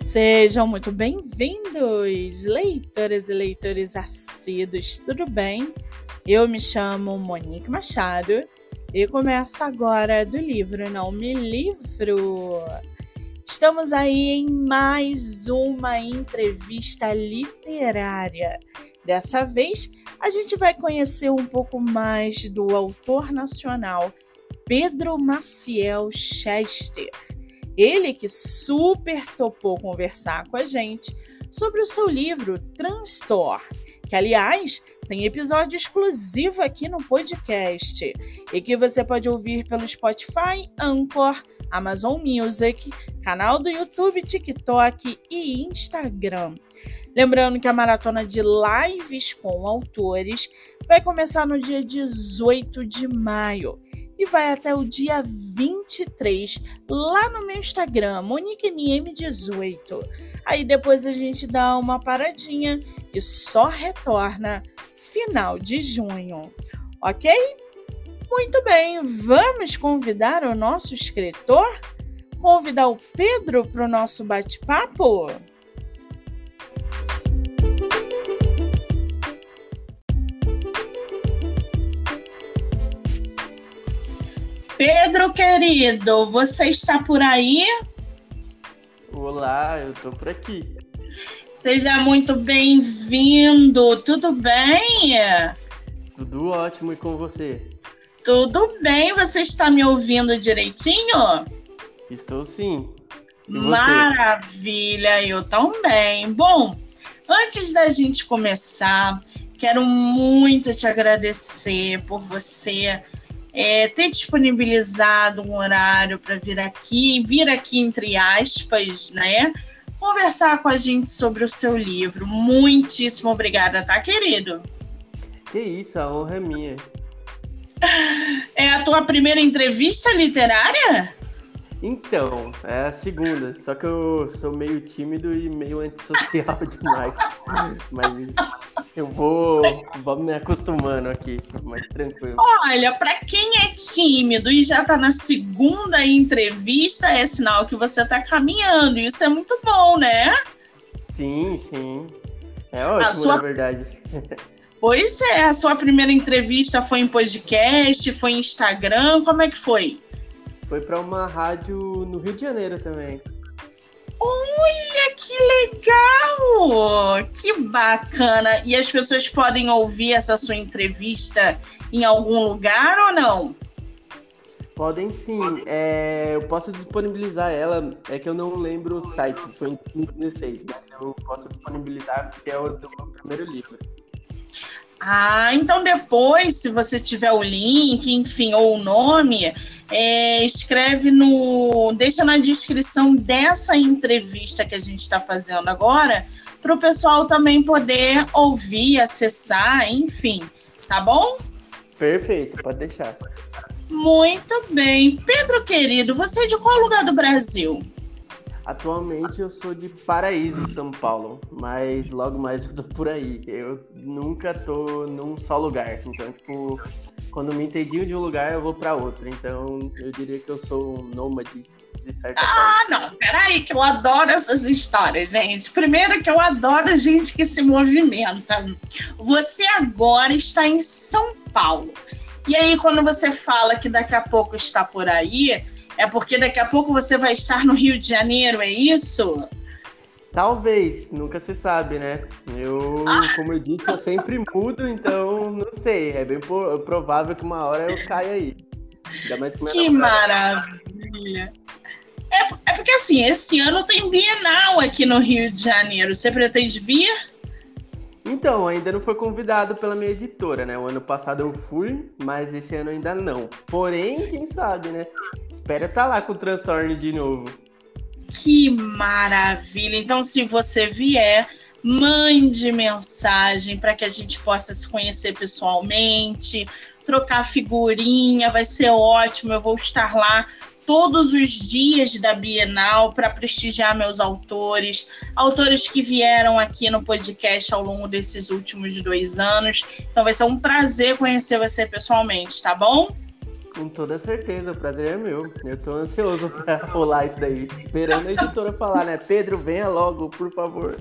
Sejam muito bem-vindos, leitoras e leitores assíduos, tudo bem? Eu me chamo Monique Machado e começo agora do livro Não Me Livro. Estamos aí em mais uma entrevista literária. Dessa vez, a gente vai conhecer um pouco mais do autor nacional Pedro Maciel Chester ele que super topou conversar com a gente sobre o seu livro Transtor, que aliás tem episódio exclusivo aqui no podcast e que você pode ouvir pelo Spotify, Anchor, Amazon Music, canal do YouTube, TikTok e Instagram. Lembrando que a maratona de lives com autores vai começar no dia 18 de maio e vai até o dia 23 lá no meu Instagram, MoniqueMM18. Aí depois a gente dá uma paradinha e só retorna final de junho, ok? Muito bem, vamos convidar o nosso escritor? Convidar o Pedro para o nosso bate-papo? Pedro querido, você está por aí? Olá, eu estou por aqui. Seja muito bem-vindo. Tudo bem? Tudo ótimo e com você? Tudo bem. Você está me ouvindo direitinho? Estou sim. Maravilha, eu também. Bom, antes da gente começar, quero muito te agradecer por você é, ter disponibilizado um horário para vir aqui, vir aqui entre aspas, né? Conversar com a gente sobre o seu livro. Muitíssimo obrigada, tá, querido? Que isso, a honra é minha. É a tua primeira entrevista literária? Então, é a segunda, só que eu sou meio tímido e meio antissocial demais. Mas eu vou, vou me acostumando aqui, mais tranquilo. Olha, para quem é tímido e já tá na segunda entrevista, é sinal que você tá caminhando. Isso é muito bom, né? Sim, sim. É ótimo, sua... na verdade. Pois é, a sua primeira entrevista foi em podcast, foi em Instagram, como é que foi? Foi para uma rádio no Rio de Janeiro também. Olha que legal! Que bacana! E as pessoas podem ouvir essa sua entrevista em algum lugar ou não? Podem sim. É, eu posso disponibilizar ela. É que eu não lembro o site, foi em 2016, mas eu posso disponibilizar porque é o do meu primeiro livro. Ah, então depois, se você tiver o link, enfim, ou o nome, é, escreve no. Deixa na descrição dessa entrevista que a gente está fazendo agora, para o pessoal também poder ouvir, acessar, enfim. Tá bom? Perfeito, pode deixar. Muito bem. Pedro querido, você é de qual lugar do Brasil? Atualmente eu sou de Paraíso, São Paulo, mas logo mais eu tô por aí. Eu nunca tô num só lugar. Então, tipo, quando me entendi de um lugar, eu vou para outro. Então, eu diria que eu sou um nômade de certa ah, forma. não, peraí, que eu adoro essas histórias, gente. Primeiro que eu adoro gente que se movimenta. Você agora está em São Paulo. E aí, quando você fala que daqui a pouco está por aí, é porque daqui a pouco você vai estar no Rio de Janeiro, é isso? Talvez, nunca se sabe, né? Eu, ah. como eu disse, eu sempre mudo, então não sei. É bem provável que uma hora eu caia aí. que maravilha! É, é porque assim, esse ano tem Bienal aqui no Rio de Janeiro. Você pretende vir? Então, ainda não foi convidado pela minha editora, né? O ano passado eu fui, mas esse ano ainda não. Porém, quem sabe, né? Espera estar tá lá com o transtorno de novo. Que maravilha! Então, se você vier, mande mensagem para que a gente possa se conhecer pessoalmente, trocar figurinha, vai ser ótimo. Eu vou estar lá todos os dias da Bienal para prestigiar meus autores, autores que vieram aqui no podcast ao longo desses últimos dois anos. Então vai ser um prazer conhecer você pessoalmente, tá bom? Com toda certeza, o prazer é meu. Eu tô ansioso pra rolar isso daí. Esperando a editora falar, né? Pedro, venha logo, por favor.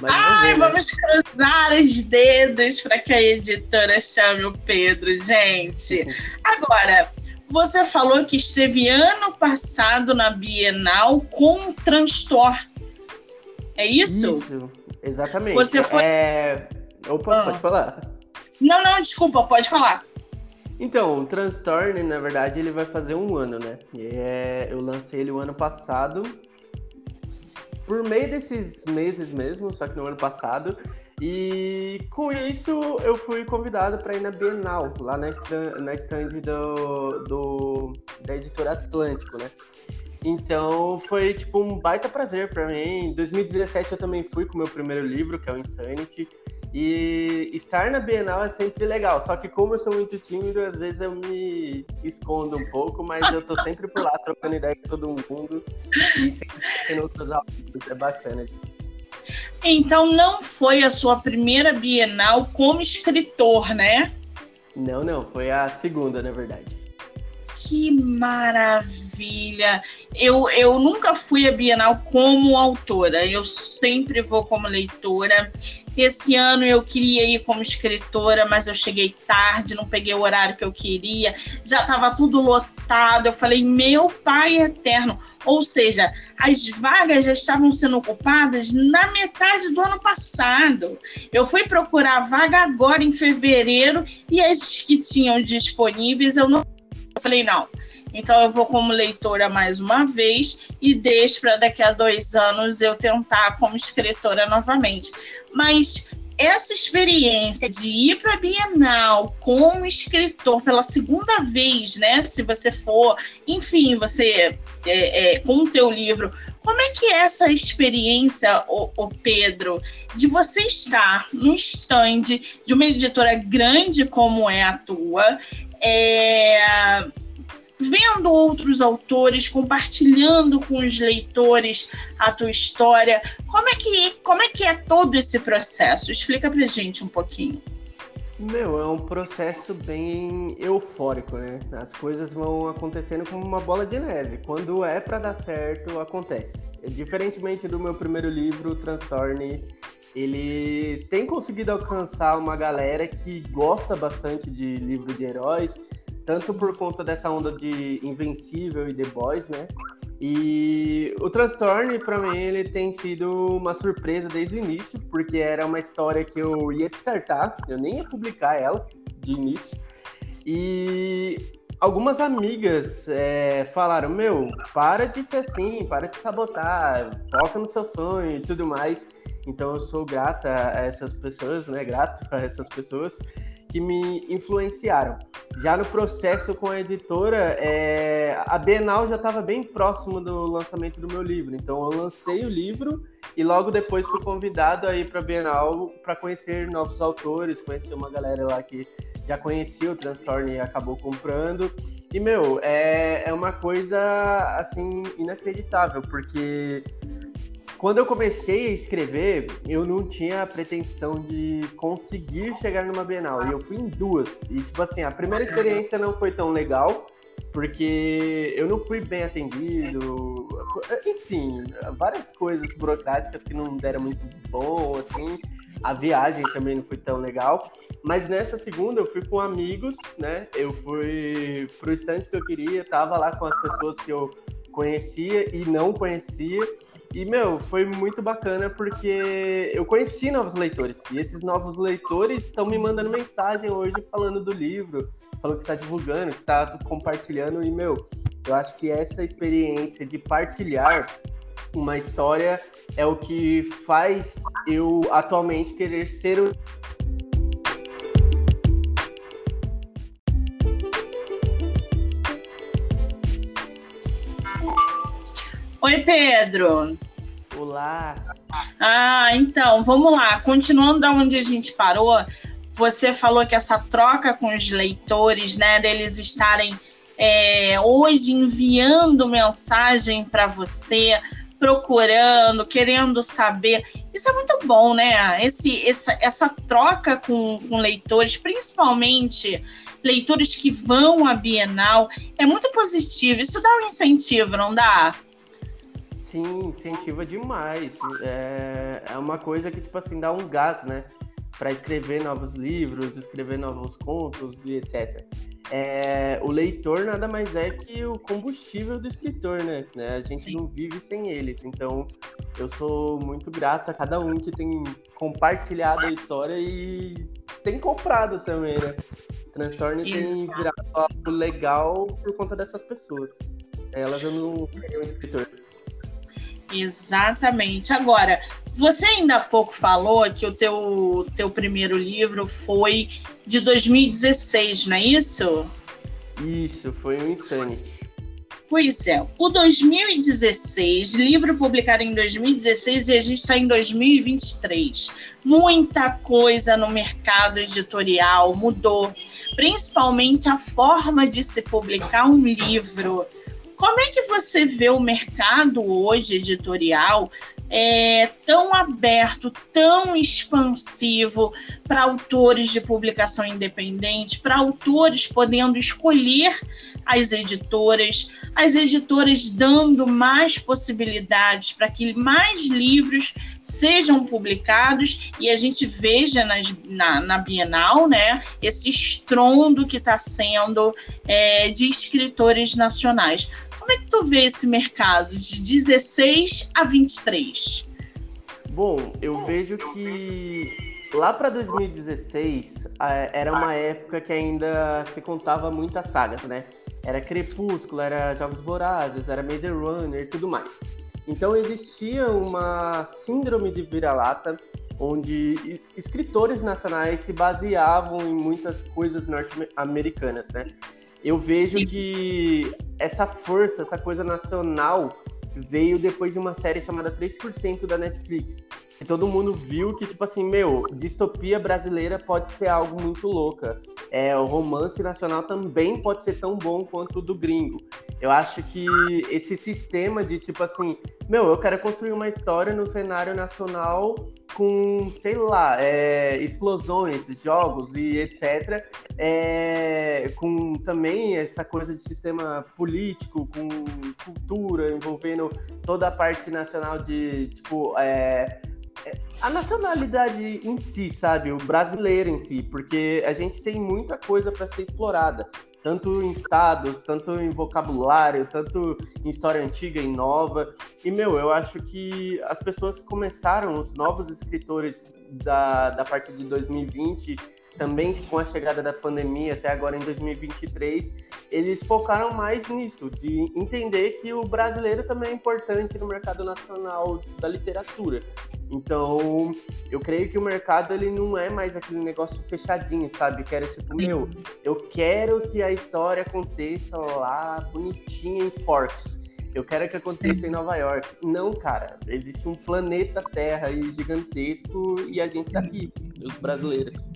Mas Ai, ver, né? vamos cruzar os dedos para que a editora chame o Pedro, gente. Agora, você falou que esteve ano passado na Bienal com transtorno. É isso? Isso, exatamente. Você foi. É... Opa, ah. pode falar. Não, não, desculpa, pode falar. Então, o Transtorn, na verdade, ele vai fazer um ano, né? É... Eu lancei ele o ano passado por meio desses meses mesmo, só que no ano passado. E com isso eu fui convidado para ir na Bienal, lá na stand, na stand do, do, da editora Atlântico, né? Então foi tipo um baita prazer para mim. Em 2017 eu também fui com o meu primeiro livro, que é o Insanity. E estar na Bienal é sempre legal, só que como eu sou muito tímido, às vezes eu me escondo um pouco, mas eu tô sempre por lá trocando ideia com todo mundo e sempre tendo outros alunos, é bacana. Então não foi a sua primeira Bienal como escritor, né? Não, não, foi a segunda, na verdade. Que maravilha! Eu, eu nunca fui a Bienal como autora, eu sempre vou como leitora. Esse ano eu queria ir como escritora, mas eu cheguei tarde, não peguei o horário que eu queria, já estava tudo lotado. Eu falei, meu pai eterno. Ou seja, as vagas já estavam sendo ocupadas na metade do ano passado. Eu fui procurar vaga agora em fevereiro e as que tinham disponíveis eu não. Eu falei, não, então eu vou como leitora mais uma vez e deixo para daqui a dois anos eu tentar como escritora novamente. Mas essa experiência de ir para a Bienal como escritor pela segunda vez, né? Se você for, enfim, você é, é, com o teu livro, como é que é essa experiência, o, o Pedro, de você estar no stand de uma editora grande como é a tua, é, vendo outros autores, compartilhando com os leitores a tua história. Como é que, como é, que é todo esse processo? Explica pra gente um pouquinho. Meu, é um processo bem eufórico, né? As coisas vão acontecendo como uma bola de neve. Quando é para dar certo, acontece. Diferentemente do meu primeiro livro, Transtorne, ele tem conseguido alcançar uma galera que gosta bastante de livro de heróis tanto por conta dessa onda de Invencível e The Boys, né? E o Transtorne, para mim, ele tem sido uma surpresa desde o início, porque era uma história que eu ia descartar, eu nem ia publicar ela de início. E algumas amigas é, falaram: Meu, para de ser assim, para de sabotar, foca no seu sonho e tudo mais. Então eu sou grata a essas pessoas, né? Grato a essas pessoas que me influenciaram. Já no processo com a editora, é, a Bienal já estava bem próximo do lançamento do meu livro. Então eu lancei o livro e logo depois fui convidado a ir para a Bienal para conhecer novos autores, conhecer uma galera lá que já conhecia o Transtorn e acabou comprando. E, meu, é, é uma coisa, assim, inacreditável, porque quando eu comecei a escrever, eu não tinha a pretensão de conseguir chegar numa Bienal. E eu fui em duas. E, tipo assim, a primeira experiência não foi tão legal, porque eu não fui bem atendido. Enfim, várias coisas burocráticas que não deram muito bom, assim. A viagem também não foi tão legal. Mas nessa segunda eu fui com amigos, né? Eu fui pro estande que eu queria, tava lá com as pessoas que eu conhecia e não conhecia. E, meu, foi muito bacana porque eu conheci novos leitores. E esses novos leitores estão me mandando mensagem hoje falando do livro, falando que tá divulgando, que tá compartilhando. E, meu, eu acho que essa experiência de partilhar uma história é o que faz eu atualmente querer ser o Oi, Pedro. Olá. Ah, então, vamos lá. Continuando da onde a gente parou, você falou que essa troca com os leitores, né, deles estarem é, hoje enviando mensagem para você, procurando, querendo saber. Isso é muito bom, né? Esse, essa, essa troca com, com leitores, principalmente leitores que vão à Bienal. É muito positivo. Isso dá um incentivo, não dá? Sim, incentiva demais. É, é uma coisa que, tipo assim, dá um gás, né? Para escrever novos livros, escrever novos contos e etc. É, o leitor nada mais é que o combustível do escritor, né? né? A gente Sim. não vive sem eles. Então, eu sou muito grato a cada um que tem compartilhado a história e tem comprado também, né? Transtorno tem virado algo legal por conta dessas pessoas. Elas eu não seria um escritor. Exatamente. Agora, você ainda há pouco falou que o teu, teu primeiro livro foi de 2016, não é isso? Isso, foi o Insanity. Pois é, o 2016, livro publicado em 2016 e a gente está em 2023. Muita coisa no mercado editorial mudou, principalmente a forma de se publicar um livro. Como é que você vê o mercado hoje editorial é, tão aberto, tão expansivo para autores de publicação independente, para autores podendo escolher as editoras, as editoras dando mais possibilidades para que mais livros sejam publicados e a gente veja nas, na, na Bienal né, esse estrondo que está sendo é, de escritores nacionais. Como é que tu vê esse mercado de 16 a 23? Bom, eu vejo que lá para 2016 era uma época que ainda se contava muitas sagas, né? Era Crepúsculo, era Jogos Vorazes, era Maze Runner e tudo mais. Então existia uma síndrome de vira-lata onde escritores nacionais se baseavam em muitas coisas norte-americanas, né? Eu vejo Sim. que essa força, essa coisa nacional veio depois de uma série chamada 3% da Netflix. E todo mundo viu que, tipo assim, meu, distopia brasileira pode ser algo muito louca. É, o romance nacional também pode ser tão bom quanto o do gringo. Eu acho que esse sistema de, tipo assim, meu, eu quero construir uma história no cenário nacional com, sei lá, é, explosões, jogos e etc. É, com também essa coisa de sistema político, com cultura, envolvendo toda a parte nacional de, tipo, é, a nacionalidade em si, sabe? O brasileiro em si, porque a gente tem muita coisa para ser explorada tanto em estados, tanto em vocabulário, tanto em história antiga e nova. E, meu, eu acho que as pessoas começaram, os novos escritores da, da parte de 2020 também com a chegada da pandemia até agora em 2023, eles focaram mais nisso, de entender que o brasileiro também é importante no mercado nacional da literatura. Então, eu creio que o mercado ele não é mais aquele negócio fechadinho, sabe? Que era tipo, meu, eu quero que a história aconteça lá bonitinha em Forks. Eu quero que aconteça em Nova York. Não, cara. Existe um planeta Terra aí gigantesco e a gente tá aqui, os brasileiros.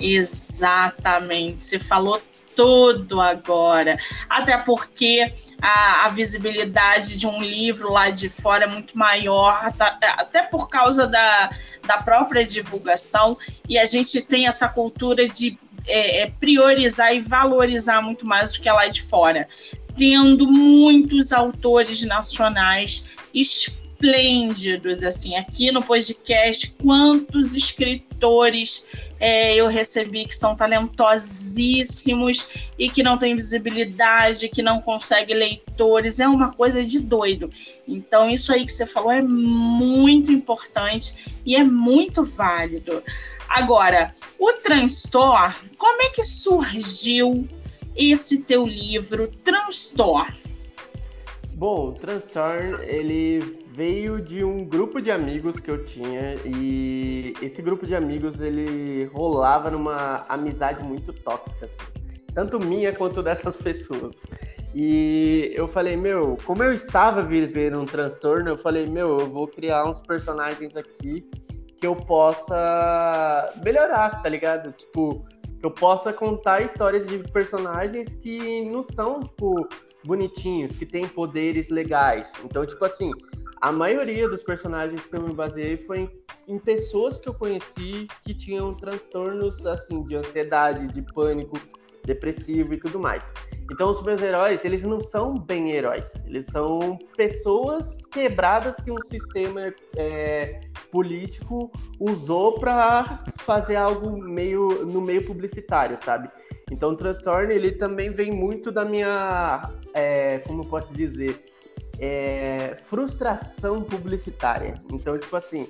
Exatamente, você falou tudo agora. Até porque a, a, visibilidade de um livro lá de fora é muito maior, tá, até por causa da, da própria divulgação, e a gente tem essa cultura de é, é, priorizar e valorizar muito mais do que é lá de fora. Tendo muitos autores nacionais esplêndidos, assim, aqui no podcast, quantos escritores é, eu recebi que são talentosíssimos e que não têm visibilidade, que não conseguem leitores, é uma coisa de doido. Então, isso aí que você falou é muito importante e é muito válido. Agora, o Transtor, como é que surgiu esse teu livro, Transtor? Bom, o Transtorn, ele veio de um grupo de amigos que eu tinha e esse grupo de amigos ele rolava numa amizade muito tóxica, assim, tanto minha quanto dessas pessoas. E eu falei, meu, como eu estava vivendo um transtorno, eu falei, meu, eu vou criar uns personagens aqui que eu possa melhorar, tá ligado? Tipo, que eu possa contar histórias de personagens que não são, tipo, bonitinhos, que têm poderes legais. Então, tipo assim, a maioria dos personagens que eu me baseei foi em, em, pessoas que eu conheci que tinham transtornos assim de ansiedade, de pânico, depressivo e tudo mais. Então os meus heróis, eles não são bem heróis, eles são pessoas quebradas que um sistema é, político usou para fazer algo meio no meio publicitário, sabe? Então o Transtorno ele também vem muito da minha, é, como eu posso dizer, é, frustração publicitária. Então tipo assim,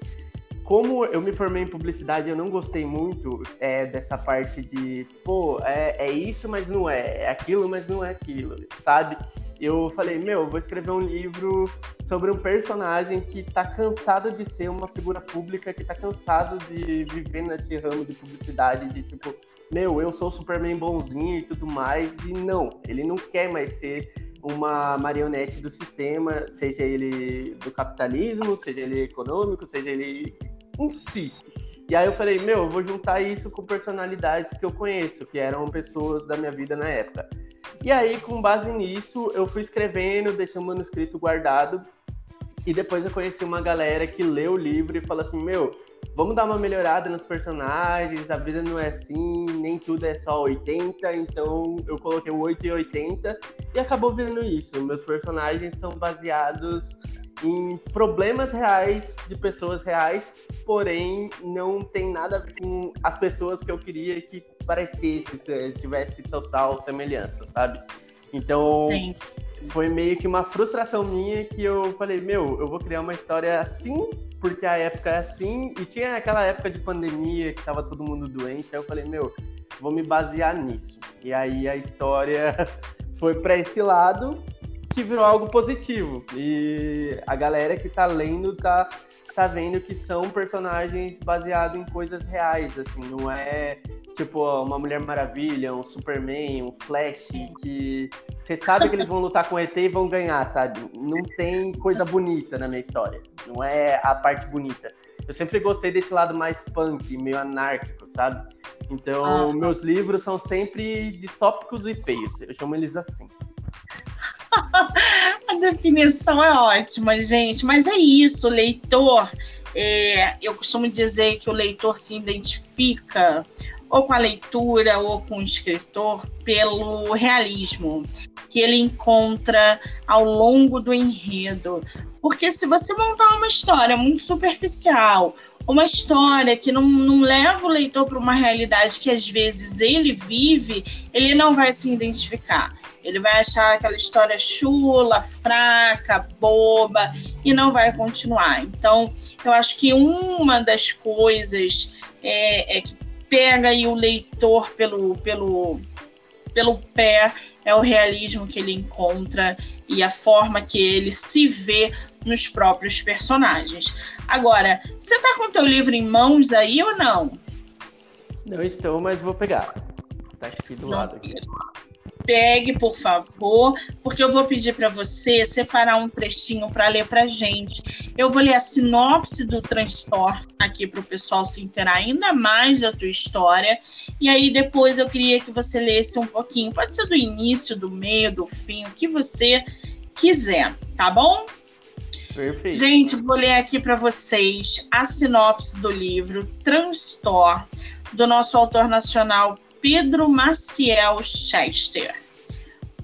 como eu me formei em publicidade, eu não gostei muito é, dessa parte de, pô, é, é, isso, mas não é, é aquilo, mas não é aquilo, sabe? Eu falei, meu, vou escrever um livro sobre um personagem que tá cansado de ser uma figura pública, que tá cansado de viver nesse ramo de publicidade, de tipo, meu, eu sou Superman bonzinho e tudo mais, e não, ele não quer mais ser uma marionete do sistema, seja ele do capitalismo, seja ele econômico, seja ele em si. E aí eu falei, meu, eu vou juntar isso com personalidades que eu conheço, que eram pessoas da minha vida na época. E aí, com base nisso, eu fui escrevendo, deixei o manuscrito guardado. E depois eu conheci uma galera que leu o livro e falou assim, meu, vamos dar uma melhorada nos personagens, a vida não é assim, nem tudo é só 80, então eu coloquei o 8 e 80 e acabou virando isso. Meus personagens são baseados em problemas reais de pessoas reais, porém não tem nada a ver com as pessoas que eu queria que parecesse, tivesse total semelhança, sabe? Então Sim. foi meio que uma frustração minha que eu falei, meu, eu vou criar uma história assim, porque a época é assim, e tinha aquela época de pandemia que tava todo mundo doente, aí eu falei, meu, vou me basear nisso. E aí a história foi para esse lado que virou algo positivo. E a galera que tá lendo tá, tá vendo que são personagens baseados em coisas reais, assim, não é tipo uma Mulher Maravilha, um Superman, um Flash, que você sabe que eles vão lutar com ET e vão ganhar, sabe? Não tem coisa bonita na minha história, não é a parte bonita. Eu sempre gostei desse lado mais punk, meio anárquico, sabe? Então, ah. meus livros são sempre distópicos e feios, eu chamo eles assim. a definição é ótima, gente. Mas é isso, leitor. É, eu costumo dizer que o leitor se identifica ou com a leitura ou com o escritor pelo realismo que ele encontra ao longo do enredo. Porque se você montar uma história muito superficial, uma história que não, não leva o leitor para uma realidade que às vezes ele vive, ele não vai se identificar. Ele vai achar aquela história chula, fraca, boba e não vai continuar. Então, eu acho que uma das coisas é, é que pega aí o leitor pelo, pelo, pelo pé é o realismo que ele encontra e a forma que ele se vê nos próprios personagens. Agora, você está com o teu livro em mãos aí ou não? Não estou, mas vou pegar. Tá aqui do não, lado. Aqui pegue, por favor, porque eu vou pedir para você separar um trechinho para ler para gente. Eu vou ler a sinopse do transtorno aqui para o pessoal se inteirar ainda mais da tua história. E aí depois eu queria que você lesse um pouquinho, pode ser do início, do meio, do fim, o que você quiser, tá bom? Perfeito. Gente, vou ler aqui para vocês a sinopse do livro Transtor, do nosso autor nacional Pedro Maciel Chester.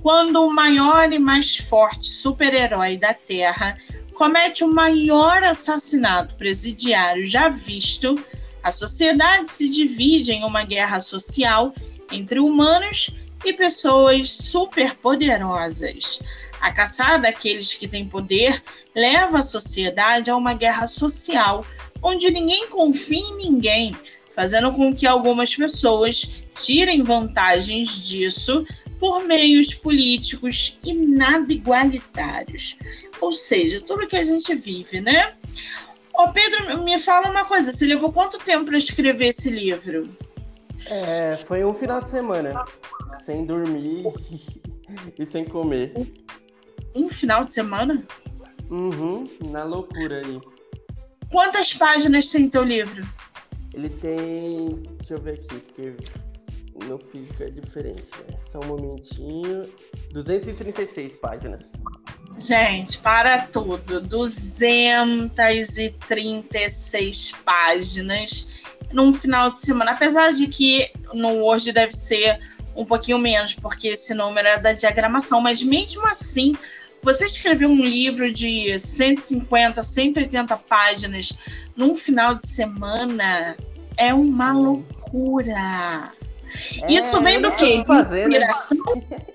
Quando o maior e mais forte super-herói da Terra comete o maior assassinato presidiário já visto, a sociedade se divide em uma guerra social entre humanos e pessoas superpoderosas. A caçada àqueles que têm poder leva a sociedade a uma guerra social onde ninguém confia em ninguém, fazendo com que algumas pessoas tirem vantagens disso por meios políticos e nada igualitários. Ou seja, tudo que a gente vive, né? Ô Pedro, me fala uma coisa, você levou quanto tempo para escrever esse livro? É, foi um final de semana, sem dormir e sem comer. Um final de semana? Uhum, na loucura aí. Quantas páginas tem teu livro? Ele tem. Deixa eu ver aqui, no físico é diferente, né? Só um momentinho. 236 páginas. Gente, para tudo. 236 páginas num final de semana. Apesar de que no hoje deve ser um pouquinho menos, porque esse número é da diagramação, mas mesmo assim, você escrever um livro de 150, 180 páginas num final de semana é uma Sim. loucura. É, Isso vem do quê? Fazer, né? Inspiração? Né?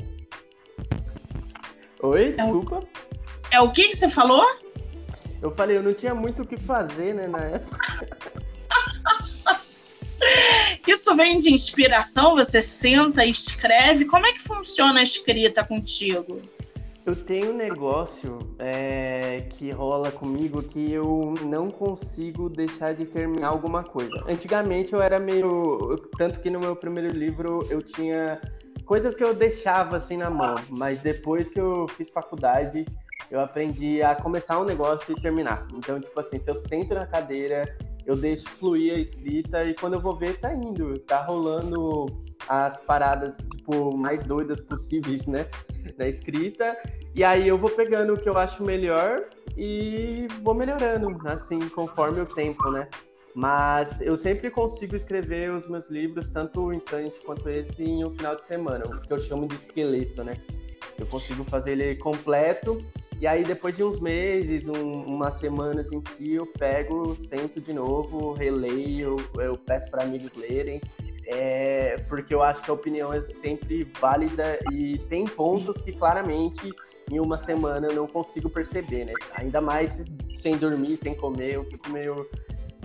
Oi, desculpa. É o, é o que, que você falou? Eu falei, eu não tinha muito o que fazer, né, na época. Isso vem de inspiração? Você senta e escreve? Como é que funciona a escrita contigo? Eu tenho um negócio é, que rola comigo que eu não consigo deixar de terminar alguma coisa. Antigamente eu era meio. Tanto que no meu primeiro livro eu tinha coisas que eu deixava assim na mão, mas depois que eu fiz faculdade eu aprendi a começar um negócio e terminar. Então, tipo assim, se eu sento na cadeira, eu deixo fluir a escrita e quando eu vou ver, tá indo, tá rolando as paradas, tipo, mais doidas possíveis, né? Na escrita. E aí eu vou pegando o que eu acho melhor e vou melhorando, assim, conforme o tempo, né? Mas eu sempre consigo escrever os meus livros, tanto o Insanity quanto esse, em um final de semana, o que eu chamo de esqueleto, né? Eu consigo fazer ele completo e aí, depois de uns meses, um, umas semanas em si, eu pego, sento de novo, releio, eu peço para amigos lerem, é, porque eu acho que a opinião é sempre válida e tem pontos que claramente em uma semana eu não consigo perceber, né? Ainda mais sem dormir, sem comer, eu fico meio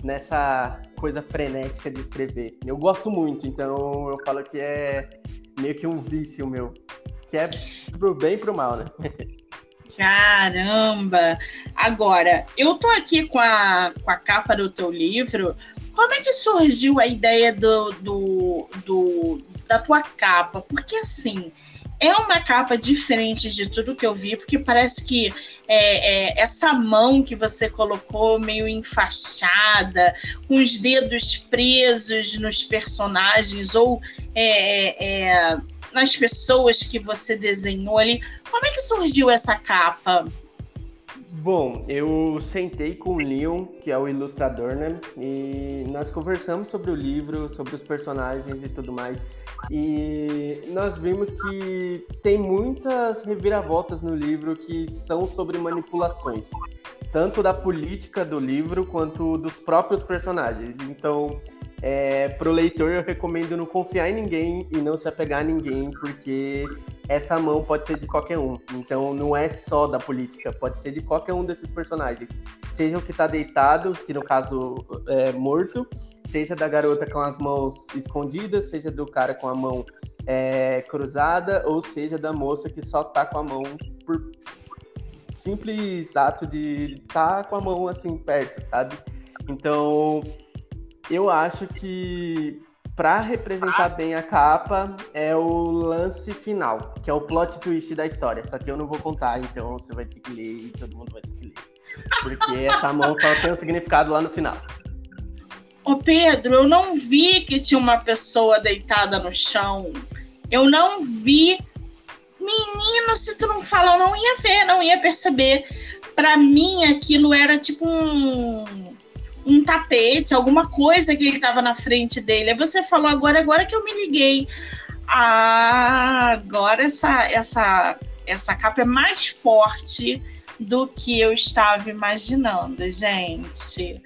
nessa coisa frenética de escrever. Eu gosto muito, então eu falo que é meio que um vício meu, que é pro bem e pro mal, né? Caramba! Agora, eu tô aqui com a, com a capa do teu livro. Como é que surgiu a ideia do, do, do da tua capa? Porque assim, é uma capa diferente de tudo que eu vi, porque parece que é, é, essa mão que você colocou meio enfaixada, com os dedos presos nos personagens, ou é, é, é nas pessoas que você desenhou ali. Como é que surgiu essa capa? Bom, eu sentei com o Leon, que é o ilustrador, né? E nós conversamos sobre o livro, sobre os personagens e tudo mais. E nós vimos que tem muitas reviravoltas no livro que são sobre manipulações, tanto da política do livro quanto dos próprios personagens. Então, é, pro leitor eu recomendo não confiar em ninguém e não se apegar a ninguém, porque essa mão pode ser de qualquer um. Então não é só da política, pode ser de qualquer um desses personagens. Seja o que tá deitado, que no caso é morto, seja da garota com as mãos escondidas, seja do cara com a mão é, cruzada, ou seja da moça que só tá com a mão por simples ato de tá com a mão assim perto, sabe? Então eu acho que para representar bem a capa é o lance final, que é o plot twist da história. Só que eu não vou contar, então você vai ter que ler e todo mundo vai ter que ler. Porque essa mão só tem um significado lá no final. Ô Pedro, eu não vi que tinha uma pessoa deitada no chão. Eu não vi. Menino, se tu não falar, eu não ia ver, não ia perceber. Para mim, aquilo era tipo um um tapete, alguma coisa que ele estava na frente dele. Aí você falou agora, agora que eu me liguei. Ah, agora essa, essa, essa capa é mais forte do que eu estava imaginando, gente.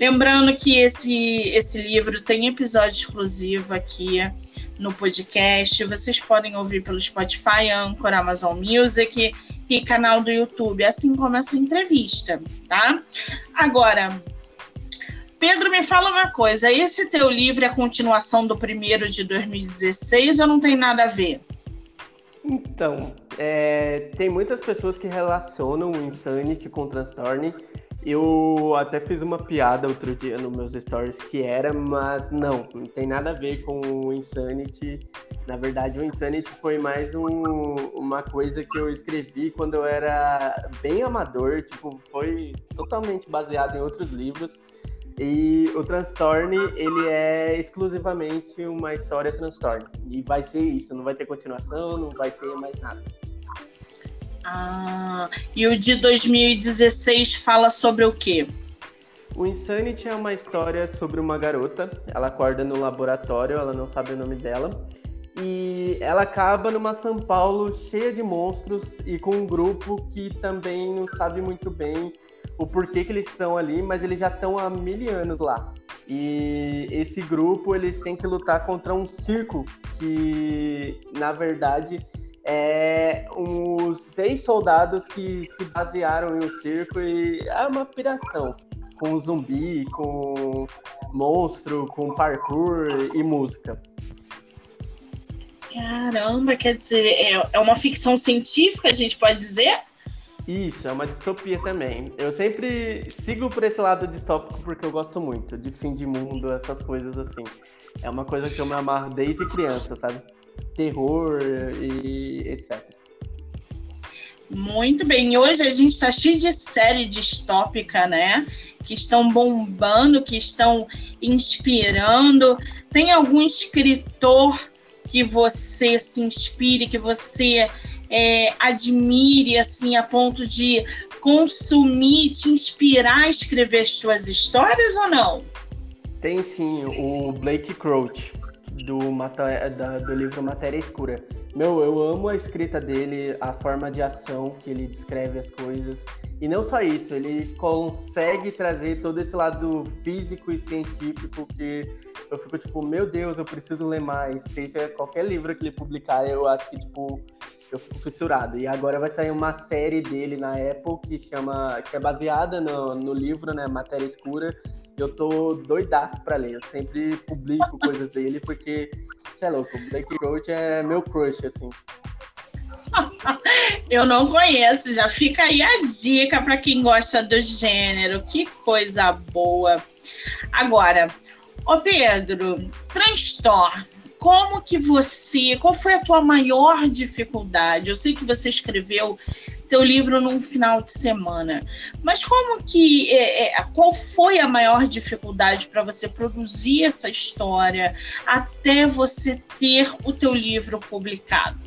Lembrando que esse, esse livro tem episódio exclusivo aqui no podcast. Vocês podem ouvir pelo Spotify, Anchor, Amazon Music e canal do YouTube, assim como essa entrevista, tá? Agora, Pedro, me fala uma coisa: esse teu livro é a continuação do primeiro de 2016 ou não tem nada a ver? Então, é, tem muitas pessoas que relacionam o Insanity com o Transtorne. Eu até fiz uma piada outro dia nos meus stories que era, mas não, não tem nada a ver com o Insanity. Na verdade, o Insanity foi mais um, uma coisa que eu escrevi quando eu era bem amador, tipo, foi totalmente baseado em outros livros. E o Transtorne, ele é exclusivamente uma história Transtorne. E vai ser isso, não vai ter continuação, não vai ter mais nada. Ah, e o de 2016 fala sobre o quê? O Insanity é uma história sobre uma garota. Ela acorda no laboratório, ela não sabe o nome dela. e ela acaba numa São Paulo cheia de monstros e com um grupo que também não sabe muito bem o porquê que eles estão ali, mas eles já estão há mil anos lá. E esse grupo eles têm que lutar contra um circo que, na verdade, é os seis soldados que se basearam em um circo e é uma piração com zumbi, com monstro, com parkour e música. Caramba, quer dizer, é, é uma ficção científica, a gente pode dizer? Isso, é uma distopia também. Eu sempre sigo por esse lado distópico porque eu gosto muito de fim de mundo, essas coisas assim. É uma coisa que eu me amarro desde criança, sabe? Terror e etc. Muito bem. Hoje a gente está cheio de série distópica, né? Que estão bombando, que estão inspirando. Tem algum escritor que você se inspire, que você é, admire assim a ponto de consumir, te inspirar a escrever as suas histórias ou não? Tem sim, o Blake Crouch, do, da, do livro Matéria Escura. Meu, eu amo a escrita dele, a forma de ação que ele descreve as coisas. E não só isso, ele consegue trazer todo esse lado físico e científico que eu fico tipo, meu Deus, eu preciso ler mais. Seja qualquer livro que ele publicar, eu acho que, tipo, eu fico fissurado. E agora vai sair uma série dele na Apple que chama. que é baseada no, no livro, né? Matéria Escura. Eu tô doidaço pra ler. Eu sempre publico coisas dele, porque, você é louco, o Blake Coach é meu crush, assim. Eu não conheço, já fica aí a dica para quem gosta do gênero. Que coisa boa. Agora, ô Pedro, transtorno como que você, qual foi a tua maior dificuldade? Eu sei que você escreveu teu livro num final de semana, mas como que, é, é, qual foi a maior dificuldade para você produzir essa história até você ter o teu livro publicado?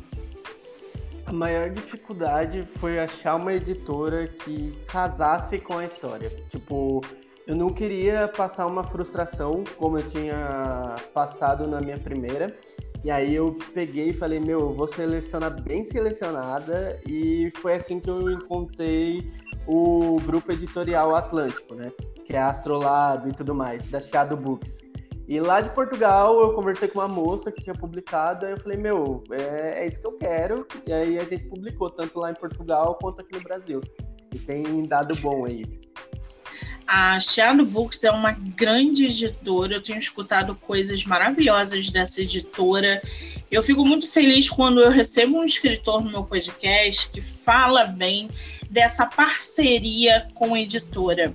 A maior dificuldade foi achar uma editora que casasse com a história. Tipo, eu não queria passar uma frustração como eu tinha passado na minha primeira. E aí eu peguei e falei, meu, eu vou selecionar bem selecionada e foi assim que eu encontrei o grupo editorial Atlântico, né? Que é Astrolab e tudo mais, da Shadow Books. E lá de Portugal eu conversei com uma moça que tinha publicado, aí eu falei, meu, é, é isso que eu quero. E aí a gente publicou tanto lá em Portugal quanto aqui no Brasil. E tem dado bom aí. A Shadow Books é uma grande editora, eu tenho escutado coisas maravilhosas dessa editora. Eu fico muito feliz quando eu recebo um escritor no meu podcast que fala bem dessa parceria com a editora,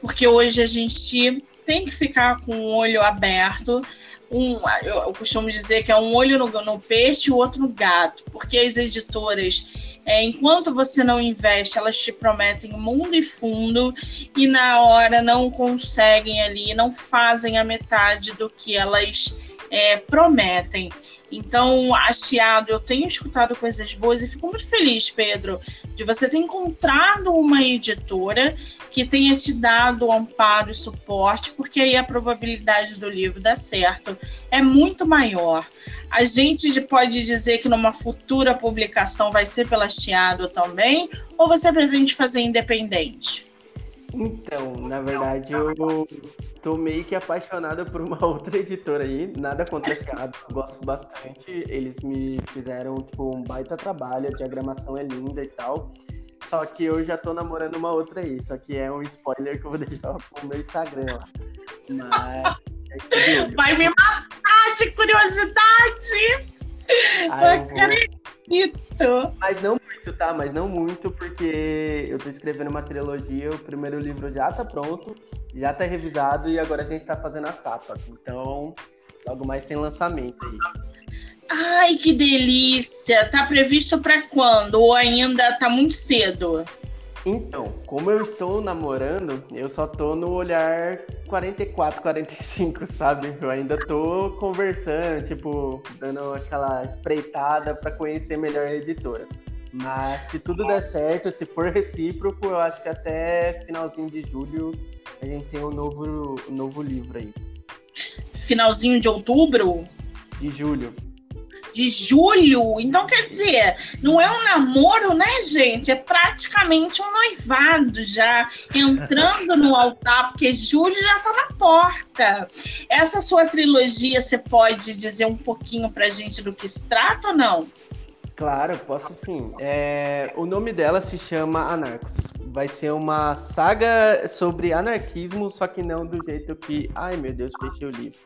porque hoje a gente tem que ficar com o olho aberto. Um, eu, costumo dizer que é um olho no, no peixe e o outro no gato, porque as editoras é, enquanto você não investe, elas te prometem mundo e fundo e na hora não conseguem ali, não fazem a metade do que elas é, prometem. Então, Chiado, eu tenho escutado coisas boas e fico muito feliz, Pedro, de você ter encontrado uma editora que tenha te dado amparo e suporte, porque aí a probabilidade do livro dar certo é muito maior. A gente pode dizer que numa futura publicação vai ser pela Chiado também, ou você pretende fazer independente? Então, na verdade, eu tô meio que apaixonada por uma outra editora aí, nada contra a Chiado, gosto bastante. Eles me fizeram, tipo, um baita trabalho, a diagramação é linda e tal. Só que eu já tô namorando uma outra aí, só que é um spoiler que eu vou deixar no meu Instagram lá. Mas. É Vai me matar de curiosidade! Eu acredito! Mas não muito, tá? Mas não muito, porque eu tô escrevendo uma trilogia, o primeiro livro já tá pronto, já tá revisado e agora a gente tá fazendo a capa. Então, logo mais tem lançamento aí. Ai, que delícia! Tá previsto para quando? Ou ainda tá muito cedo? Então, como eu estou namorando, eu só tô no olhar 44, 45, sabe? Eu ainda tô conversando, tipo, dando aquela espreitada para conhecer melhor a editora. Mas se tudo der certo, se for recíproco, eu acho que até finalzinho de julho a gente tem um novo, um novo livro aí. Finalzinho de outubro? De julho de julho. Então, quer dizer, não é um namoro, né, gente? É praticamente um noivado já entrando no altar, porque julho já está na porta. Essa sua trilogia, você pode dizer um pouquinho para gente do que se trata ou não? Claro, posso sim. É, o nome dela se chama Anarcos. Vai ser uma saga sobre anarquismo, só que não do jeito que. Ai meu Deus, fechei o livro.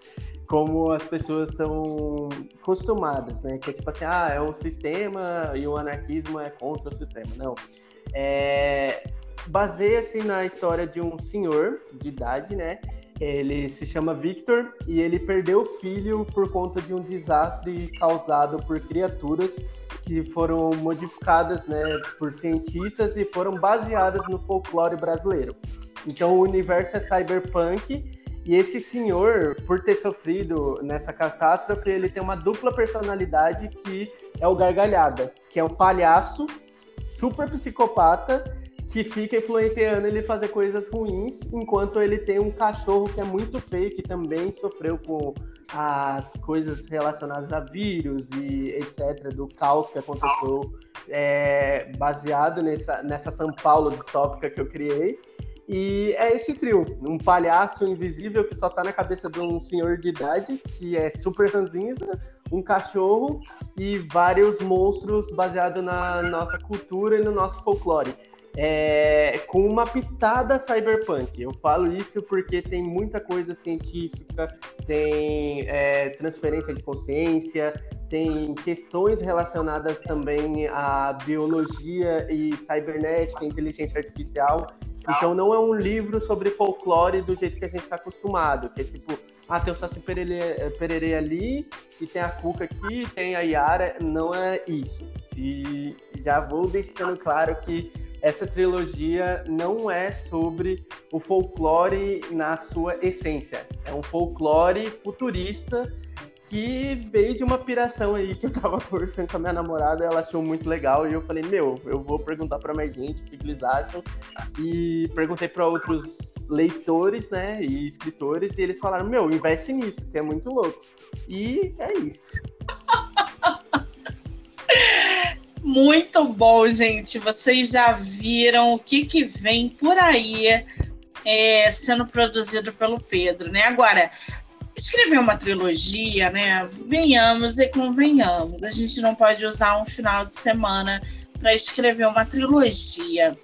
Como as pessoas estão acostumadas, né? Que é tipo assim, ah, é o sistema e o anarquismo é contra o sistema. Não. É, Baseia-se na história de um senhor de idade, né? Ele se chama Victor e ele perdeu o filho por conta de um desastre causado por criaturas que foram modificadas né, por cientistas e foram baseadas no folclore brasileiro. Então o universo é cyberpunk e esse senhor, por ter sofrido nessa catástrofe, ele tem uma dupla personalidade que é o Gargalhada, que é um palhaço super psicopata que fica influenciando ele fazer coisas ruins, enquanto ele tem um cachorro que é muito feio, que também sofreu com as coisas relacionadas a vírus e etc., do caos que aconteceu, é, baseado nessa, nessa São Paulo distópica que eu criei. E é esse trio, um palhaço invisível que só tá na cabeça de um senhor de idade, que é super ranzinza, um cachorro e vários monstros baseados na nossa cultura e no nosso folclore é, com uma pitada cyberpunk. Eu falo isso porque tem muita coisa científica, tem é, transferência de consciência, tem questões relacionadas também à biologia e cibernética, inteligência artificial. Então não é um livro sobre folclore do jeito que a gente está acostumado, que é tipo, ah, tem o Saci Pererê, Pererê ali, e tem a Cuca aqui, tem a Yara. Não é isso. Se, já vou deixando claro que essa trilogia não é sobre o folclore na sua essência. É um folclore futurista que veio de uma piração aí que eu tava conversando com a minha namorada, ela achou muito legal e eu falei, meu, eu vou perguntar para mais gente o que, eles acham. E perguntei para outros leitores, né, e escritores e eles falaram, meu, investe nisso, que é muito louco. E é isso. Muito bom, gente. Vocês já viram o que, que vem por aí é, sendo produzido pelo Pedro, né? Agora, escrever uma trilogia, né? Venhamos e convenhamos. A gente não pode usar um final de semana para escrever uma trilogia.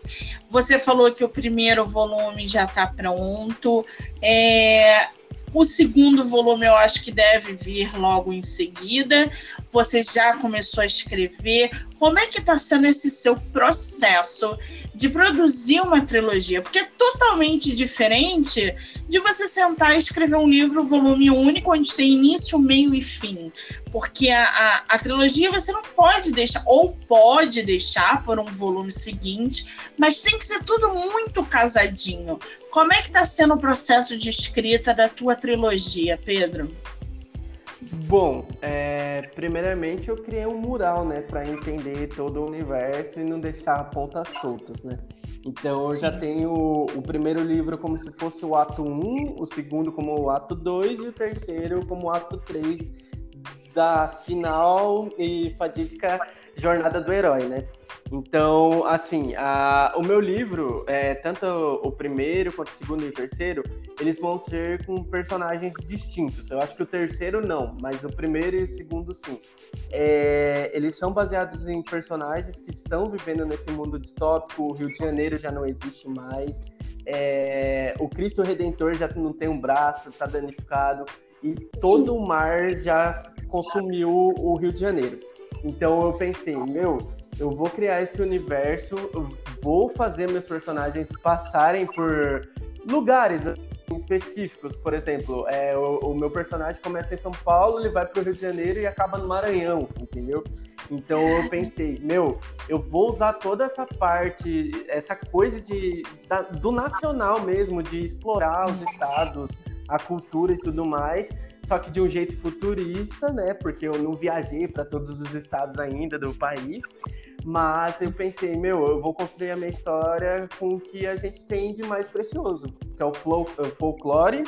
Você falou que o primeiro volume já está pronto. É, o segundo volume eu acho que deve vir logo em seguida. Você já começou a escrever. Como é que está sendo esse seu processo de produzir uma trilogia? Porque é totalmente diferente de você sentar e escrever um livro, volume único, onde tem início, meio e fim. Porque a, a, a trilogia você não pode deixar, ou pode deixar por um volume seguinte, mas tem que ser tudo muito casadinho. Como é que está sendo o processo de escrita da tua trilogia, Pedro? Bom, é, primeiramente eu criei um mural, né, para entender todo o universo e não deixar pontas soltas, né. Então eu já tenho o primeiro livro como se fosse o ato 1, o segundo como o ato 2 e o terceiro como o ato 3 da final e fatídica jornada do herói, né? Então, assim, a, o meu livro, é, tanto o primeiro quanto o segundo e o terceiro, eles vão ser com personagens distintos. Eu acho que o terceiro não, mas o primeiro e o segundo sim. É, eles são baseados em personagens que estão vivendo nesse mundo distópico. O Rio de Janeiro já não existe mais. É, o Cristo Redentor já não tem um braço, está danificado. E todo o mar já consumiu o Rio de Janeiro. Então eu pensei, meu, eu vou criar esse universo, vou fazer meus personagens passarem por lugares específicos. Por exemplo, é, o, o, meu personagem começa em São Paulo, ele vai para o Rio de Janeiro e acaba no Maranhão, entendeu? Então eu pensei, meu, eu vou usar toda essa parte, essa coisa de, da, do nacional mesmo, de explorar os estados, a cultura e tudo mais só que de um jeito futurista, né? Porque eu não viajei para todos os estados ainda do país. Mas eu pensei, meu, eu vou construir a minha história com o que a gente tem de mais precioso, que é o, flow, o folclore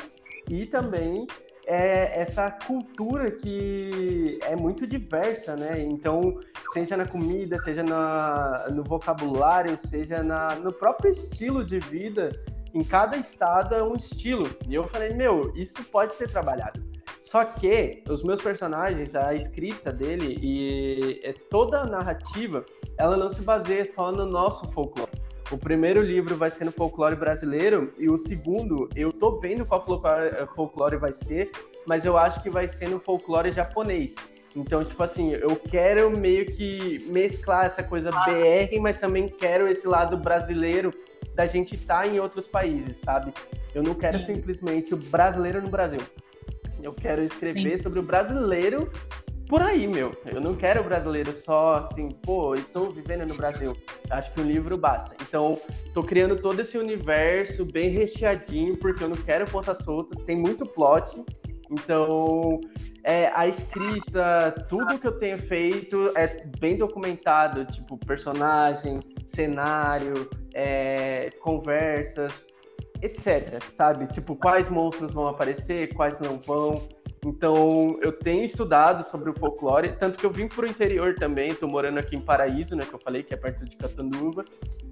e também é essa cultura que é muito diversa, né? Então, seja na comida, seja na, no vocabulário, seja na, no próprio estilo de vida, em cada estado é um estilo. E eu falei, meu, isso pode ser trabalhado. Só que os meus personagens, a escrita dele e é toda a narrativa, ela não se baseia só no nosso folclore. O primeiro livro vai ser no folclore brasileiro e o segundo, eu tô vendo qual folclore vai ser, mas eu acho que vai ser no folclore japonês. Então, tipo assim, eu quero meio que mesclar essa coisa BR, mas também quero esse lado brasileiro da gente estar tá em outros países, sabe? Eu não quero Sim. simplesmente o brasileiro no Brasil. Eu quero escrever Sim. sobre o brasileiro por aí, meu. Eu não quero brasileiro só assim, pô, estou vivendo no Brasil. Acho que o livro basta. Então, tô criando todo esse universo bem recheadinho, porque eu não quero pontas soltas, tem muito plot. Então, é, a escrita, tudo que eu tenho feito é bem documentado, tipo, personagem, cenário, é, conversas, etc, sabe? Tipo, quais monstros vão aparecer, quais não vão. Então, eu tenho estudado sobre o folclore, tanto que eu vim para o interior também, estou morando aqui em Paraíso, né, que eu falei, que é perto de Catanduva,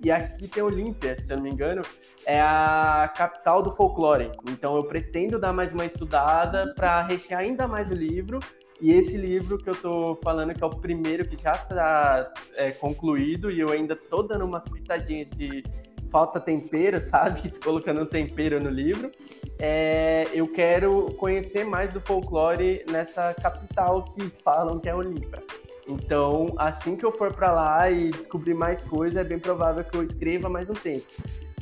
e aqui tem Olímpia, se eu não me engano, é a capital do folclore. Então, eu pretendo dar mais uma estudada para rechear ainda mais o livro, e esse livro que eu estou falando, que é o primeiro que já está é, concluído, e eu ainda estou dando umas pitadinhas de falta tempero, sabe? Colocando tempero no livro. É, eu quero conhecer mais do folclore nessa capital que falam que é Olímpia. Então, assim que eu for para lá e descobrir mais coisas, é bem provável que eu escreva mais um tempo.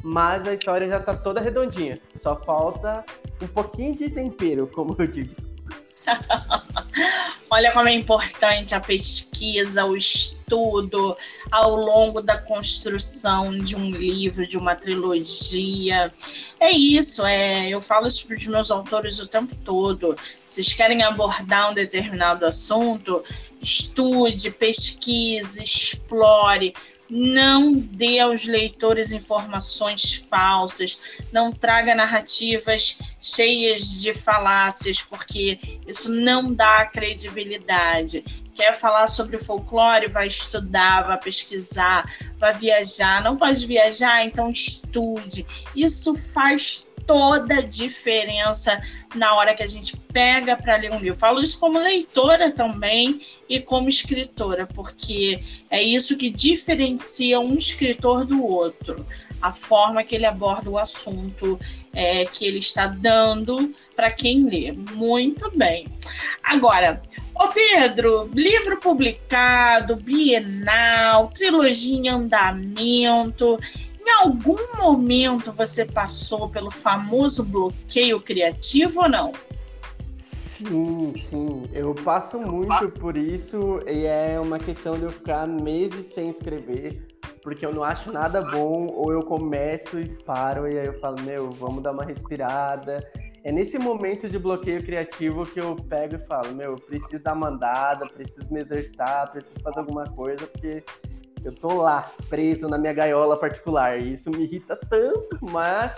Mas a história já está toda redondinha. Só falta um pouquinho de tempero, como eu digo. Olha como é importante a pesquisa, o estudo ao longo da construção de um livro, de uma trilogia. É isso, é, eu falo isso para os meus autores o tempo todo. Se vocês querem abordar um determinado assunto, estude, pesquise, explore não dê aos leitores informações falsas, não traga narrativas cheias de falácias, porque isso não dá credibilidade. Quer falar sobre folclore, vai estudar, vai pesquisar, vai viajar. Não pode viajar, então estude. Isso faz toda a diferença na hora que a gente pega para ler um livro. Falo isso como leitora também e como escritora, porque é isso que diferencia um escritor do outro, a forma que ele aborda o assunto é, que ele está dando para quem lê. Muito bem. Agora, Ô Pedro, livro publicado, bienal, trilogia em andamento. Em algum momento você passou pelo famoso bloqueio criativo ou não? Sim, sim. Eu passo muito por isso e é uma questão de eu ficar meses sem escrever, porque eu não acho nada bom, ou eu começo e paro, e aí eu falo, meu, vamos dar uma respirada. É nesse momento de bloqueio criativo que eu pego e falo, meu, preciso dar mandada, preciso me exercitar, preciso fazer alguma coisa, porque eu tô lá, preso na minha gaiola particular. E isso me irrita tanto, mas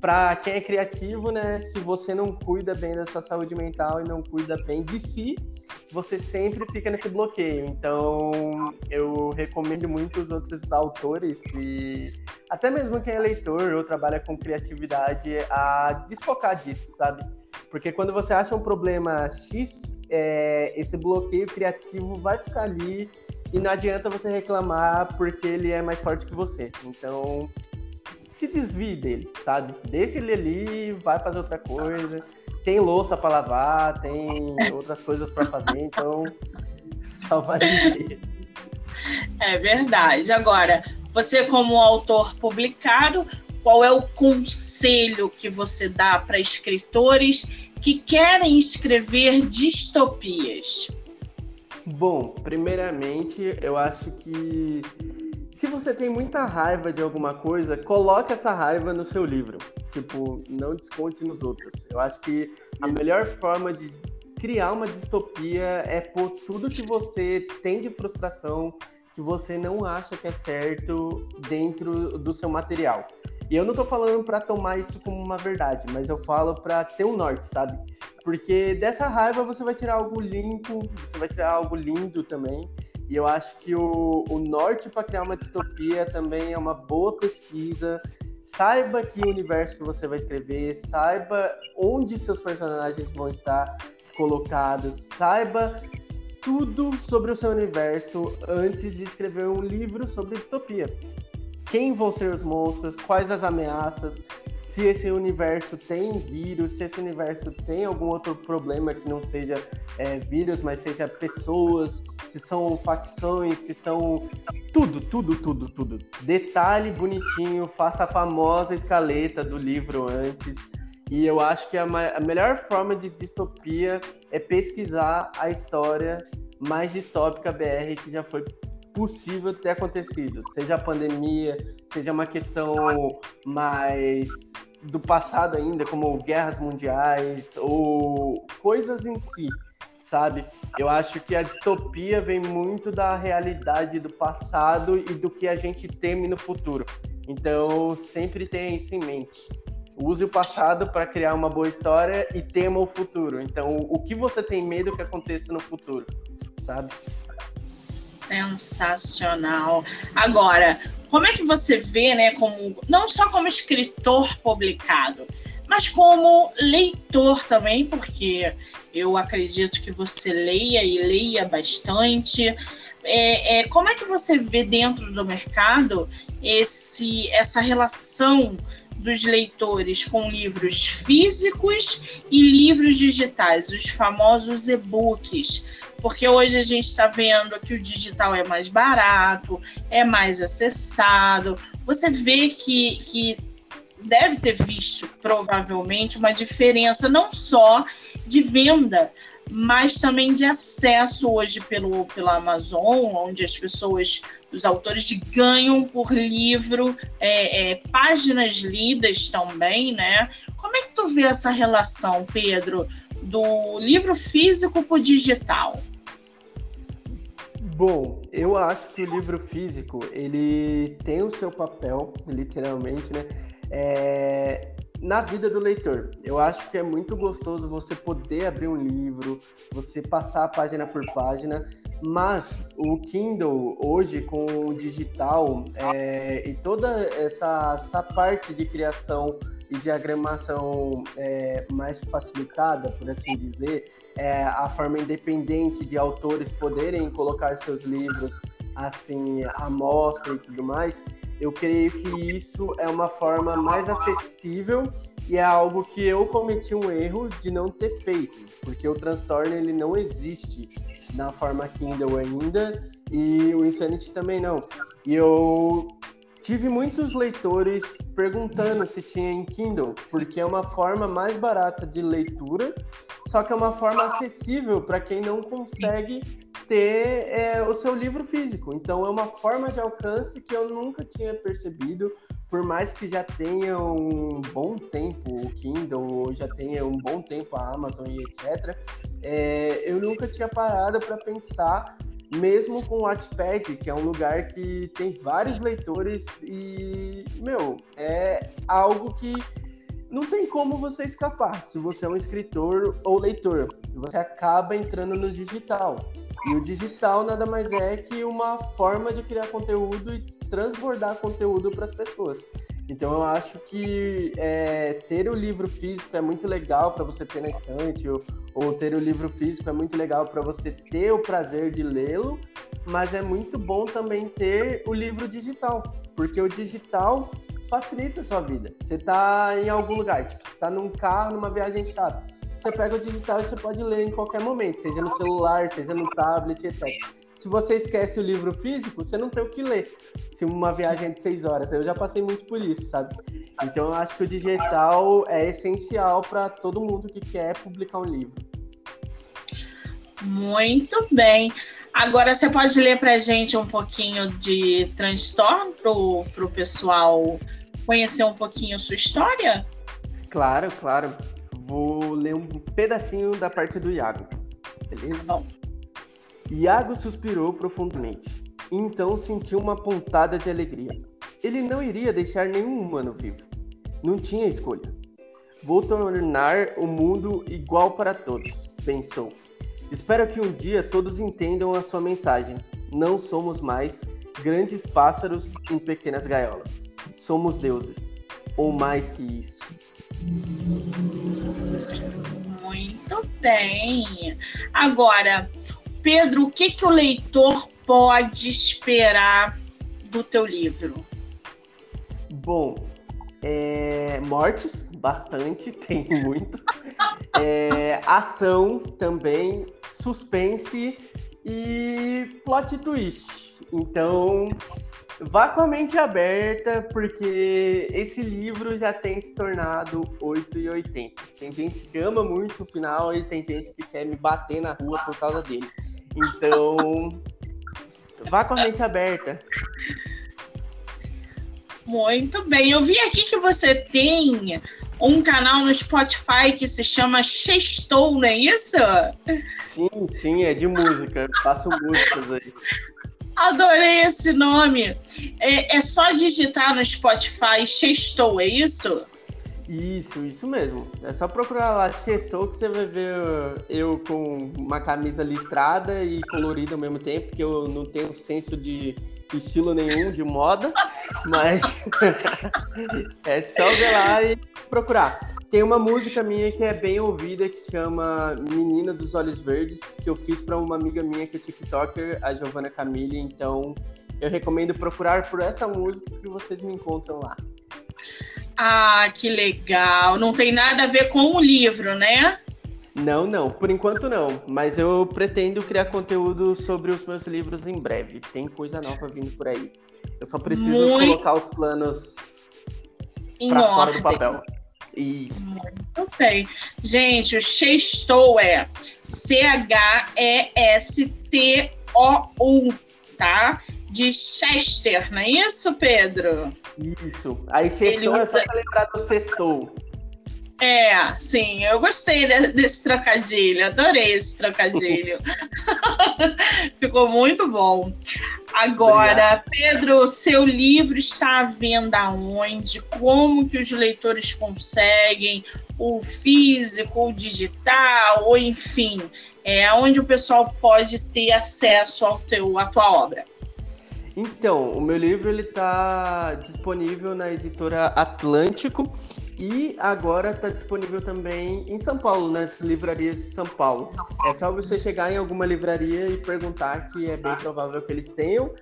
para quem é criativo, né, se você não cuida bem da sua saúde mental e não cuida bem de si, você sempre fica nesse bloqueio. Então, eu recomendo muito os outros autores e até mesmo quem é leitor ou trabalha com criatividade a desfocar disso, sabe? Porque quando você acha um problema X, é, esse bloqueio criativo vai ficar ali e não adianta você reclamar porque ele é mais forte que você. Então, se desvie dele, sabe? Deixa ele ali, vai fazer outra coisa. Tem louça para lavar, tem outras coisas para fazer, então só ver. É verdade. Agora, você como autor publicado, qual é o conselho que você dá para escritores que querem escrever distopias? Bom, primeiramente, eu acho que se você tem muita raiva de alguma coisa, coloque essa raiva no seu livro. Tipo, não desconte nos outros. Eu acho que a melhor forma de criar uma distopia é por tudo que você tem de frustração, que você não acha que é certo dentro do seu material. E eu não tô falando para tomar isso como uma verdade, mas eu falo para ter um norte, sabe? Porque dessa raiva você vai tirar algo limpo, você vai tirar algo lindo também. E eu acho que o, o norte para criar uma distopia também é uma boa pesquisa. Saiba que universo que você vai escrever, saiba onde seus personagens vão estar colocados, saiba tudo sobre o seu universo antes de escrever um livro sobre distopia quem vão ser os monstros, quais as ameaças, se esse universo tem vírus, se esse universo tem algum outro problema que não seja é, vírus, mas seja pessoas, se são facções, se são tudo, tudo, tudo, tudo. Detalhe bonitinho, faça a famosa escaleta do livro antes. E eu acho que a, a melhor forma de distopia é pesquisar a história mais distópica BR que já foi possível ter acontecido, seja a pandemia, seja uma questão mais do passado ainda, como guerras mundiais ou coisas em si, sabe? Eu acho que a distopia vem muito da realidade do passado e do que a gente teme no futuro. Então, sempre tenha isso em mente. Use o passado para criar uma boa história e tema o futuro. Então, o que você tem medo que aconteça no futuro, sabe? Sensacional. Agora, como é que você vê, né, como não só como escritor publicado, mas como leitor também, porque eu acredito que você leia e leia bastante. É, é, como é que você vê dentro do mercado esse, essa relação dos leitores com livros físicos e livros digitais, os famosos e-books? Porque hoje a gente está vendo que o digital é mais barato, é mais acessado. Você vê que, que deve ter visto, provavelmente, uma diferença não só de venda, mas também de acesso hoje pelo, pela Amazon, onde as pessoas, os autores ganham por livro, é, é, páginas lidas também, né? Como é que tu vê essa relação, Pedro, do livro físico para o digital? Bom, eu acho que o livro físico ele tem o seu papel, literalmente, né? É, na vida do leitor. Eu acho que é muito gostoso você poder abrir um livro, você passar página por página, mas o Kindle hoje com o digital é, e toda essa, essa parte de criação e diagramação é, mais facilitada, por assim dizer, é, a forma independente de autores poderem colocar seus livros assim à mostra e tudo mais, eu creio que isso é uma forma mais acessível e é algo que eu cometi um erro de não ter feito, porque o transtorno ele não existe na forma Kindle ainda e o Insanity também não. E eu tive muitos leitores perguntando se tinha em Kindle, porque é uma forma mais barata de leitura, só que é uma forma acessível para quem não consegue ter é, o seu livro físico. Então é uma forma de alcance que eu nunca tinha percebido, por mais que já tenha um bom tempo o Kindle, ou já tenha um bom tempo a Amazon e etc. É, eu nunca tinha parado para pensar, mesmo com o Wattpad, que é um lugar que tem vários leitores e, meu, é algo que não tem como você escapar. Se você é um escritor ou leitor, você acaba entrando no digital. E o digital nada mais é que uma forma de criar conteúdo e transbordar conteúdo para as pessoas. Então eu acho que é, ter o livro físico é muito legal para você ter na estante, ou, ou, ter o livro físico é muito legal para você ter o prazer de lê-lo, mas é muito bom também ter o livro digital, porque o digital facilita a sua vida. Você está em algum lugar, tipo, você está num carro, numa viagem chata. Você pega o digital e você pode ler em qualquer momento, seja no celular, seja no tablet, etc. Se você esquece o livro físico, você não tem o que ler. Se uma viagem é de seis horas, eu já passei muito por isso, sabe? Então eu acho que o digital é essencial para todo mundo que quer publicar um livro. Muito bem. Agora você pode ler para gente um pouquinho de transtorno para o pessoal conhecer um pouquinho sua história? Claro, claro. Vou ler um pedacinho da parte do Iago. Beleza? Tá bom. Iago suspirou profundamente. E então sentiu uma pontada de alegria. ele não iria deixar nenhum humano vivo. Não tinha escolha. Vou tornar o mundo igual para todos, pensou. Espero que um dia todos entendam a sua mensagem. Não somos mais grandes pássaros em pequenas gaiolas. Somos deuses, ou mais que isso. Muito bem. Agora, Pedro, o que, que o leitor pode esperar do teu livro? Bom, é, mortes, bastante, tem muito. É, ação também, suspense e plot twist. Então, vá com a mente aberta, porque esse livro já tem se tornado 8 e 80. Tem gente que ama muito o final e tem gente que quer me bater na rua por causa dele. Então, vá com a mente aberta. Muito bem. Eu vi aqui que você tem um canal no Spotify que se chama Sextou, não é isso? Sim, sim, é de música. Eu faço músicas aí. Adorei esse nome. É, é só digitar no Spotify Sextou, é isso? Isso, isso mesmo. É só procurar lá Sextou que você vai ver eu com uma camisa listrada e colorida ao mesmo tempo, porque eu não tenho senso de estilo nenhum, de moda, mas é só ver lá e procurar. Tem uma música minha que é bem ouvida que chama Menina dos Olhos Verdes, que eu fiz para uma amiga minha que é TikToker, a Giovanna Camille, então eu recomendo procurar por essa música que vocês me encontram lá. Ah, que legal. Não tem nada a ver com o livro, né? Não, não. Por enquanto não. Mas eu pretendo criar conteúdo sobre os meus livros em breve. Tem coisa nova vindo por aí. Eu só preciso Muito... colocar os planos para fora do papel. Isso. Muito bem. Gente, o Sextou é C-H-E-S-T-O-U, tá? De Chester, não é isso, Pedro? Isso. Aí sextou usa... é só pra lembrar do sextou. É, sim, eu gostei desse trocadilho, adorei esse trocadilho. Ficou muito bom. Agora, Obrigado. Pedro, seu livro está à venda onde? Como que os leitores conseguem? O físico, o digital, ou enfim, é onde o pessoal pode ter acesso ao teu, à tua obra? Então, o meu livro ele está disponível na editora Atlântico e agora está disponível também em São Paulo, nas livrarias de São Paulo. É só você chegar em alguma livraria e perguntar que é bem provável que eles tenham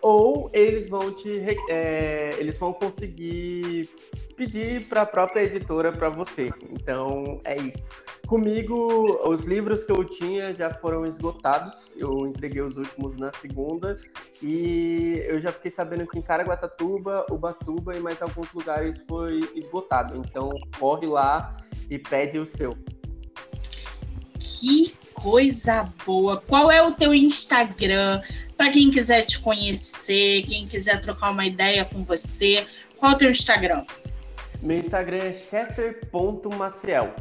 ou eles vão te é, eles vão conseguir pedir para a própria editora para você. Então é isso. Comigo, os livros que eu tinha já foram esgotados. Eu entreguei os últimos na segunda e eu já fiquei sabendo que em Caraguatatuba, Ubatuba e mais alguns lugares foi esgotado. Então corre lá e pede o seu. Que coisa boa! Qual é o teu Instagram? Para quem quiser te conhecer, quem quiser trocar uma ideia com você, qual é o teu Instagram? Meu Instagram é chester.maciel.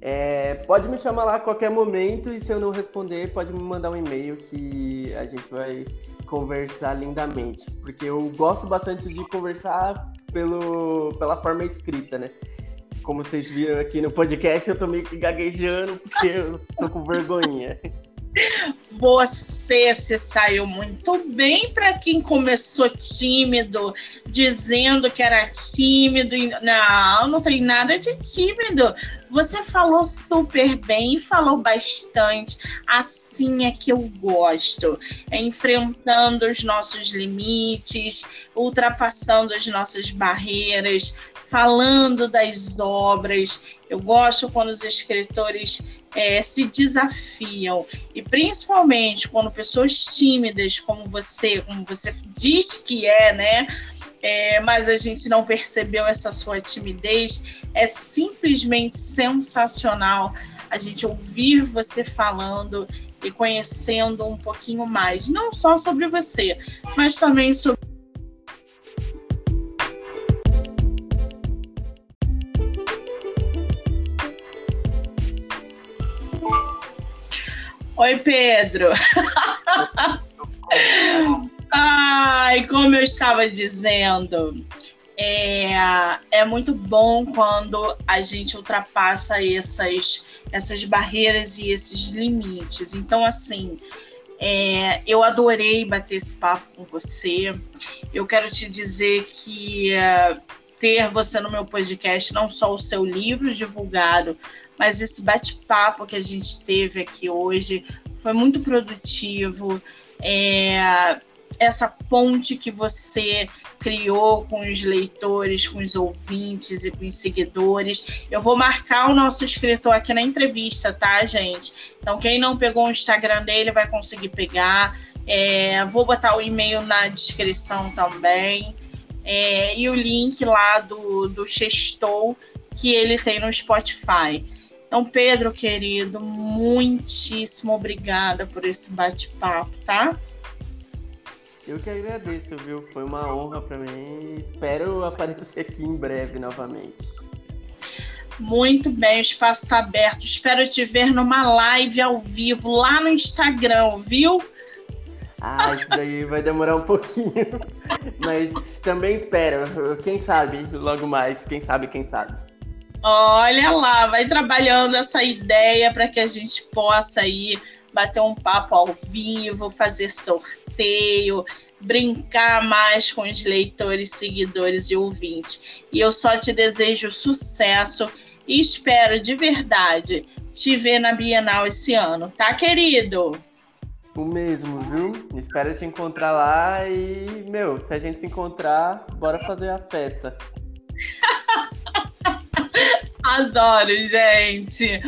É, pode me chamar lá a qualquer momento e se eu não responder, pode me mandar um e-mail que a gente vai conversar lindamente. Porque eu gosto bastante de conversar pelo, pela forma escrita, né? Como vocês viram aqui no podcast, eu tô meio que gaguejando porque eu tô com vergonha. Você se saiu muito bem para quem começou tímido, dizendo que era tímido. Não, não tem nada de tímido. Você falou super bem, falou bastante. Assim é que eu gosto. É enfrentando os nossos limites, ultrapassando as nossas barreiras, falando das obras. Eu gosto quando os escritores é, se desafiam e principalmente quando pessoas tímidas como você, como você diz que é, né? É, mas a gente não percebeu essa sua timidez. É simplesmente sensacional a gente ouvir você falando e conhecendo um pouquinho mais, não só sobre você, mas também sobre Oi, Pedro. Ai, como eu estava dizendo, é, é muito bom quando a gente ultrapassa essas, essas barreiras e esses limites. Então, assim, é, eu adorei bater esse papo com você. Eu quero te dizer que é, ter você no meu podcast, não só o seu livro divulgado, mas esse bate-papo que a gente teve aqui hoje foi muito produtivo. É, essa ponte que você criou com os leitores, com os ouvintes e com os seguidores. Eu vou marcar o nosso escritor aqui na entrevista, tá, gente? Então, quem não pegou o Instagram dele vai conseguir pegar. É, vou botar o e-mail na descrição também. É, e o link lá do, do Sextou que ele tem no Spotify. Então, Pedro, querido, muitíssimo obrigada por esse bate-papo, tá? Eu que agradeço, viu? Foi uma honra para mim. Espero aparecer aqui em breve novamente. Muito bem, o espaço está aberto. Espero te ver numa live ao vivo lá no Instagram, viu? Ah, isso daí vai demorar um pouquinho. Mas também espero. Quem sabe, logo mais. Quem sabe, quem sabe. Olha lá, vai trabalhando essa ideia para que a gente possa aí bater um papo ao vivo, fazer sorteio, brincar mais com os leitores, seguidores e ouvintes. E eu só te desejo sucesso e espero de verdade te ver na Bienal esse ano, tá, querido? O mesmo, viu? Espero te encontrar lá e, meu, se a gente se encontrar, bora fazer a festa. Adoro, gente.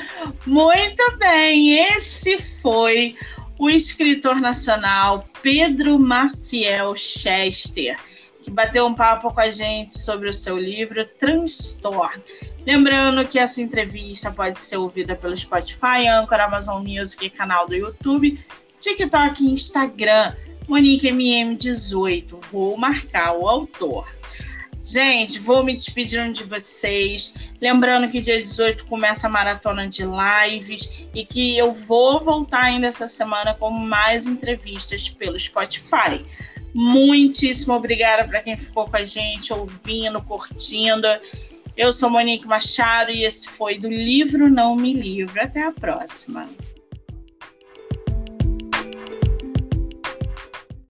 Muito bem, esse foi o escritor nacional Pedro Maciel Chester, que bateu um papo com a gente sobre o seu livro Transtorno. Lembrando que essa entrevista pode ser ouvida pelo Spotify, Anchor, Amazon Music canal do YouTube, TikTok e Instagram, MoniqueMM18. Vou marcar o autor. Gente, vou me despedindo de vocês. Lembrando que dia 18 começa a maratona de lives e que eu vou voltar ainda essa semana com mais entrevistas pelo Spotify. Muitíssimo obrigada para quem ficou com a gente, ouvindo, curtindo. Eu sou Monique Machado e esse foi do livro Não Me Livro. Até a próxima.